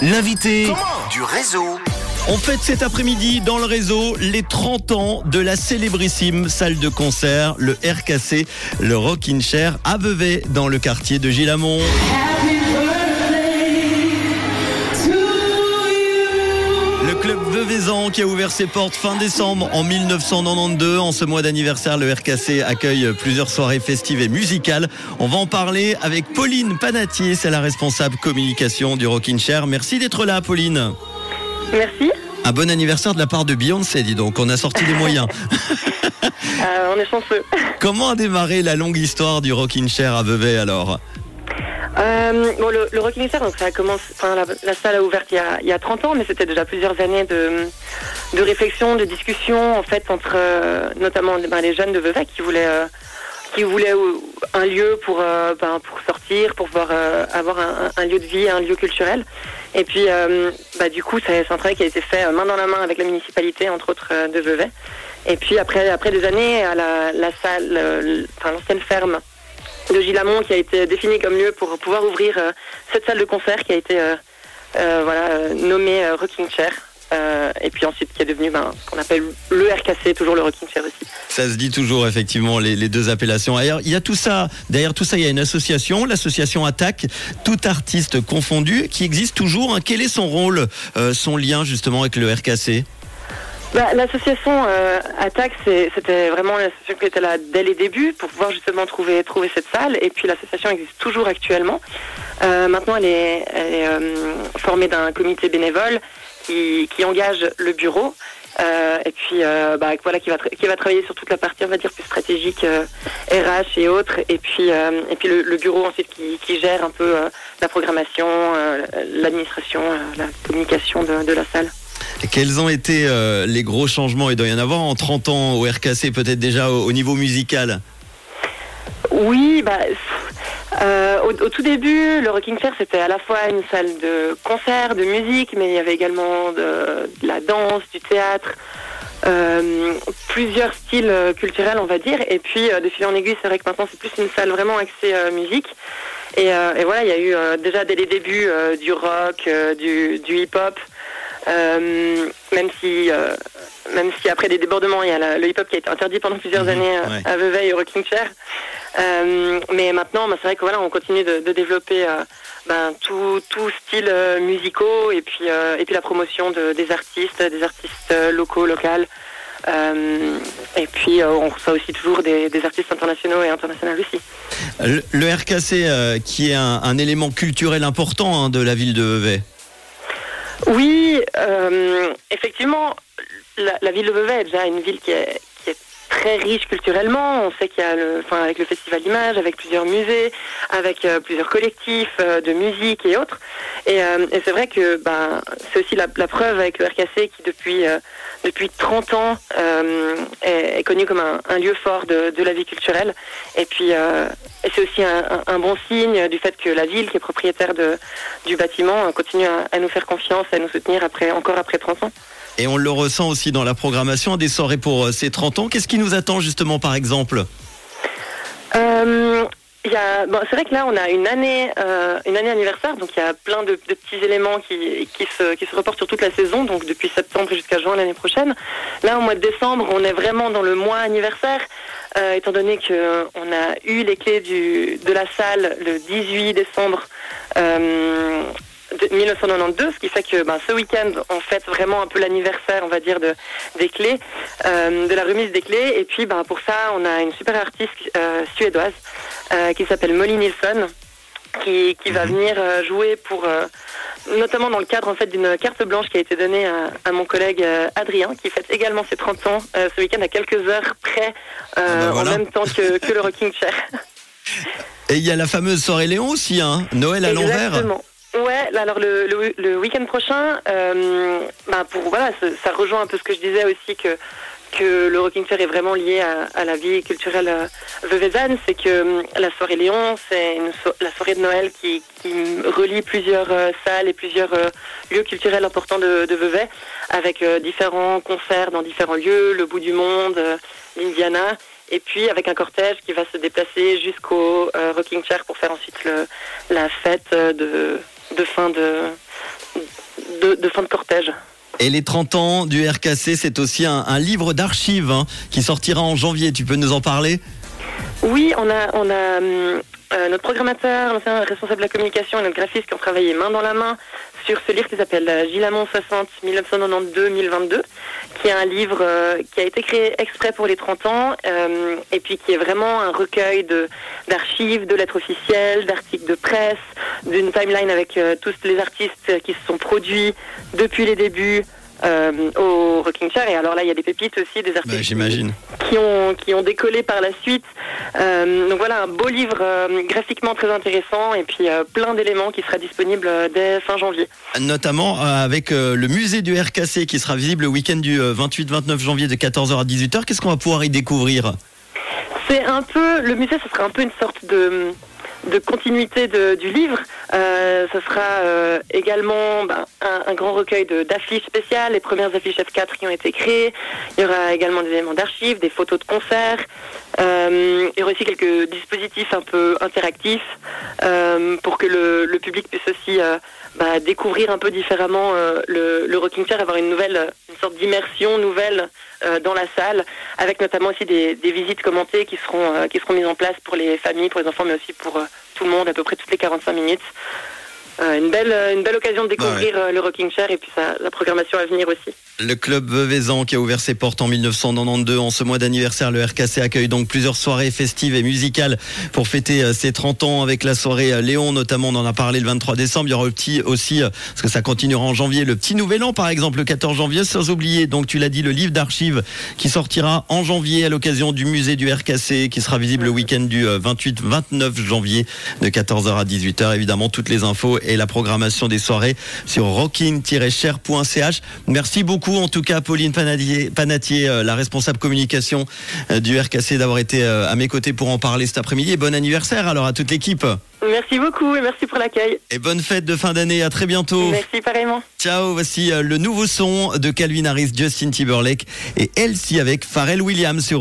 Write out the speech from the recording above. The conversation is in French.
L'invité du réseau. On fête cet après-midi dans le réseau les 30 ans de la célébrissime salle de concert, le RKC, le Rockin' Chair à Vevey, dans le quartier de Gilamont. Club Veuvezan qui a ouvert ses portes fin décembre en 1992. En ce mois d'anniversaire, le RKC accueille plusieurs soirées festives et musicales. On va en parler avec Pauline Panatier, c'est la responsable communication du Rockin' Chair. Merci d'être là, Pauline. Merci. Un bon anniversaire de la part de Beyoncé, dis donc. On a sorti des moyens. Euh, on est chanceux. Comment a démarré la longue histoire du Rockin' Chair à Vevey alors? Euh, bon, le, le Rocking donc ça a commencé, enfin, la, la salle a ouvert il y a, il y a 30 ans, mais c'était déjà plusieurs années de, de réflexion, de discussion, en fait, entre euh, notamment ben, les jeunes de Vevey qui voulaient, euh, qui voulaient euh, un lieu pour, euh, ben, pour sortir, pour pouvoir euh, avoir un, un lieu de vie, un lieu culturel. Et puis, bah, du coup, c'est un travail qui a été fait main dans la main avec la municipalité, entre autres, de Vevey. Et puis, après, après des années, à la, la salle, enfin, l'ancienne ferme Gilamont qui a été défini comme lieu pour pouvoir ouvrir euh, cette salle de concert qui a été euh, euh, voilà, nommée Rocking Chair. Et puis ensuite qui est devenu ben, ce qu'on appelle le RKC, toujours le Rocking Chair aussi. Ça se dit toujours effectivement les, deux appellations. D'ailleurs, il y a tout ça. Derrière tout ça, il y a une association, l'association Attaque, tout artiste confondu, qui existe toujours. hein. Quel est son rôle, son lien justement avec le RKC Bah, L'association euh, Attaque, c'était vraiment l'association qui était là dès les débuts pour pouvoir justement trouver, trouver cette salle. Et puis l'association existe toujours actuellement. Euh, maintenant, elle est, elle est euh, formée d'un comité bénévole qui, qui engage le bureau. Euh, et puis euh, bah, voilà qui va qui va travailler sur toute la partie on va dire plus stratégique euh, RH et autres et puis euh, et puis le, le bureau ensuite qui, qui gère un peu euh, la programmation euh, l'administration euh, la communication de, de la salle Quels ont été euh, les gros changements Il doit y en avoir en 30 ans au RKC, peut-être déjà au, au niveau musical. Oui, bah, euh, au, tout début, le Rocking Chair, c'était à la fois une salle de concert, de musique, mais il y avait également de, la danse, du théâtre, euh, plusieurs styles culturels, on va dire. Et puis, de fil en aiguille, c'est vrai que maintenant, c'est plus une salle vraiment axée musique. Et, euh, et voilà, il y a eu déjà dès les débuts du rock, du, hip-hop, même si... euh, même si après des débordements, il y a la- le hip-hop qui a été interdit pendant plusieurs Mhm, années euh, ouais. à Vevey et au Rocking Chair. Euh, mais maintenant, bah, c'est vrai que voilà, on continue de, de développer euh, ben, tout, tout style euh, musicaux et puis euh, et puis la promotion de, des artistes, des artistes euh, locaux, locales. Euh, et puis euh, on reçoit aussi toujours des, des artistes internationaux et internationaux aussi. Le, le RKC, euh, qui est un, un élément culturel important hein, de la ville de Vevey. Oui, euh, effectivement, la, la ville de Vevey est déjà une ville qui est, qui est très riche culturellement. On sait qu'il y a le, enfin, avec le Festival d'Images, avec plusieurs musées, avec euh, plusieurs collectifs euh, de musique et autres. Et, euh, et c'est vrai que ben, c'est aussi la, la preuve avec le RKC qui depuis euh, depuis 30 ans euh, est, est connu comme un, un lieu fort de, de la vie culturelle. Et puis c'est aussi un, bon signe du fait que la ville, qui est propriétaire de, du bâtiment, continue à, à nous faire confiance, à nous soutenir après encore après 30 ans. Et on le ressent aussi dans la programmation des soirées pour ces 30 ans. Qu'est-ce qui nous attend justement par exemple? Euh, bon, c'est vrai que là, on a une année, euh, une année anniversaire, donc il y a plein de, de petits éléments qui, qui, se, qui se reportent sur toute la saison, donc depuis septembre jusqu'à juin l'année prochaine. Là, au mois de décembre, on est vraiment dans le mois anniversaire, euh, étant donné que on a eu les clés du, de la salle le 18 décembre. Euh, de 1992, ce qui fait que ben, ce week-end, on fête vraiment un peu l'anniversaire, on va dire, de, des clés, euh, de la remise des clés. Et puis, ben, pour ça, on a une super artiste euh, suédoise euh, qui s'appelle Molly Nilsson, qui, qui va venir euh, jouer pour, notamment dans le cadre en fait d'une carte blanche qui a été donnée à, à mon collègue Adrien, qui fête également ses 30 ans ce week-end à quelques heures près, Ah voilà. en même temps que, que le Rocking Chair. Et il y a la fameuse soirée Léon aussi, hein Noël à l'envers. Exactement. Ouais, alors le, le, week-end prochain, euh, bah, pour voilà, ça, rejoint un peu ce que je disais aussi que que le Rocking Chair est vraiment lié à, la vie culturelle euh, veuvezane, c'est que euh, la soirée Léon, c'est so- la soirée de Noël qui, relie plusieurs salles et plusieurs lieux culturels importants de, Vevey, avec différents concerts dans différents lieux, le bout du monde, l'Indiana, et puis avec un cortège qui va se déplacer jusqu'au Rocking Chair pour faire ensuite la fête de, de fin de, de, fin de cortège. Et les 30 ans du RKC, c'est aussi un, un livre d'archives hein, qui sortira en janvier. Tu peux nous en parler? Oui, on a, on a hum, euh, notre programmateur, l'ancien responsable de la communication et notre graphiste qui ont travaillé main dans la main sur ce livre qui s'appelle euh, Gilamont 60 1992-2022, qui est un livre euh, qui a été créé exprès pour les 30 ans euh, et puis qui est vraiment un recueil de d'archives, de lettres officielles, d'articles de presse, d'une timeline avec euh, tous les artistes qui se sont produits depuis les débuts euh, au Rocking Chair. Et alors là, il y a des pépites aussi, des artistes Bah, J'imagine. qui ont, qui ont décollé par la suite. Euh, donc voilà, un beau livre euh, graphiquement très intéressant et puis plein d'éléments qui sera disponible dès fin janvier. Notamment avec le musée du RKC qui sera visible le week-end du euh, 28-29 janvier de 14h à 18h. Qu'est-ce qu'on va pouvoir y découvrir? C'est un peu, le musée, ce sera un peu une sorte de, de continuité de- du livre. Euh, ce sera euh, également ben, un, grand recueil d'affiches spéciales, les premières affiches F4 qui ont été créées. Il y aura également des éléments d'archives, des photos de concerts. Euh, il y aura aussi quelques dispositifs un peu interactifs euh, pour que le, public puisse aussi euh, bah, découvrir un peu différemment le, le rocking chair, avoir une nouvelle, une sorte d'immersion nouvelle dans la salle, avec notamment aussi des, des visites commentées qui seront qui seront mises en place pour les familles, pour les enfants, mais aussi pour tout le monde à peu près toutes les 45 minutes. Euh, une belle une belle occasion de découvrir euh, le rocking chair et puis sa, la programmation à venir aussi. Le club Veuvezan qui a ouvert ses portes en 1992. En ce mois d'anniversaire, le RKC accueille donc plusieurs soirées festives et musicales pour fêter euh, ses 30 ans avec la soirée euh, Léon, notamment on en a parlé le 23 décembre. Il y aura petit aussi, euh, parce que ça continuera en janvier, le petit nouvel an par exemple, le 14 janvier, sans oublier, donc tu l'as dit, le livre d'archives qui sortira en janvier à l'occasion du musée du RKC qui sera visible le week-end du 28-29 janvier de 14h à 18h. Évidemment, toutes les infos et la programmation des soirées sur rocking-cher.ch. Merci beaucoup en tout cas Pauline Panatier, Panatier euh, la responsable communication euh, du RKC d'avoir été euh, à mes côtés pour en parler cet après-midi et bon anniversaire alors à toute l'équipe Merci beaucoup et merci pour l'accueil. et bonne fête de fin d'année à très bientôt. Merci pareillement. Ciao, voici le nouveau son de Calvin Harris, Justin Timberlake et Elsie avec Pharrell Williams sur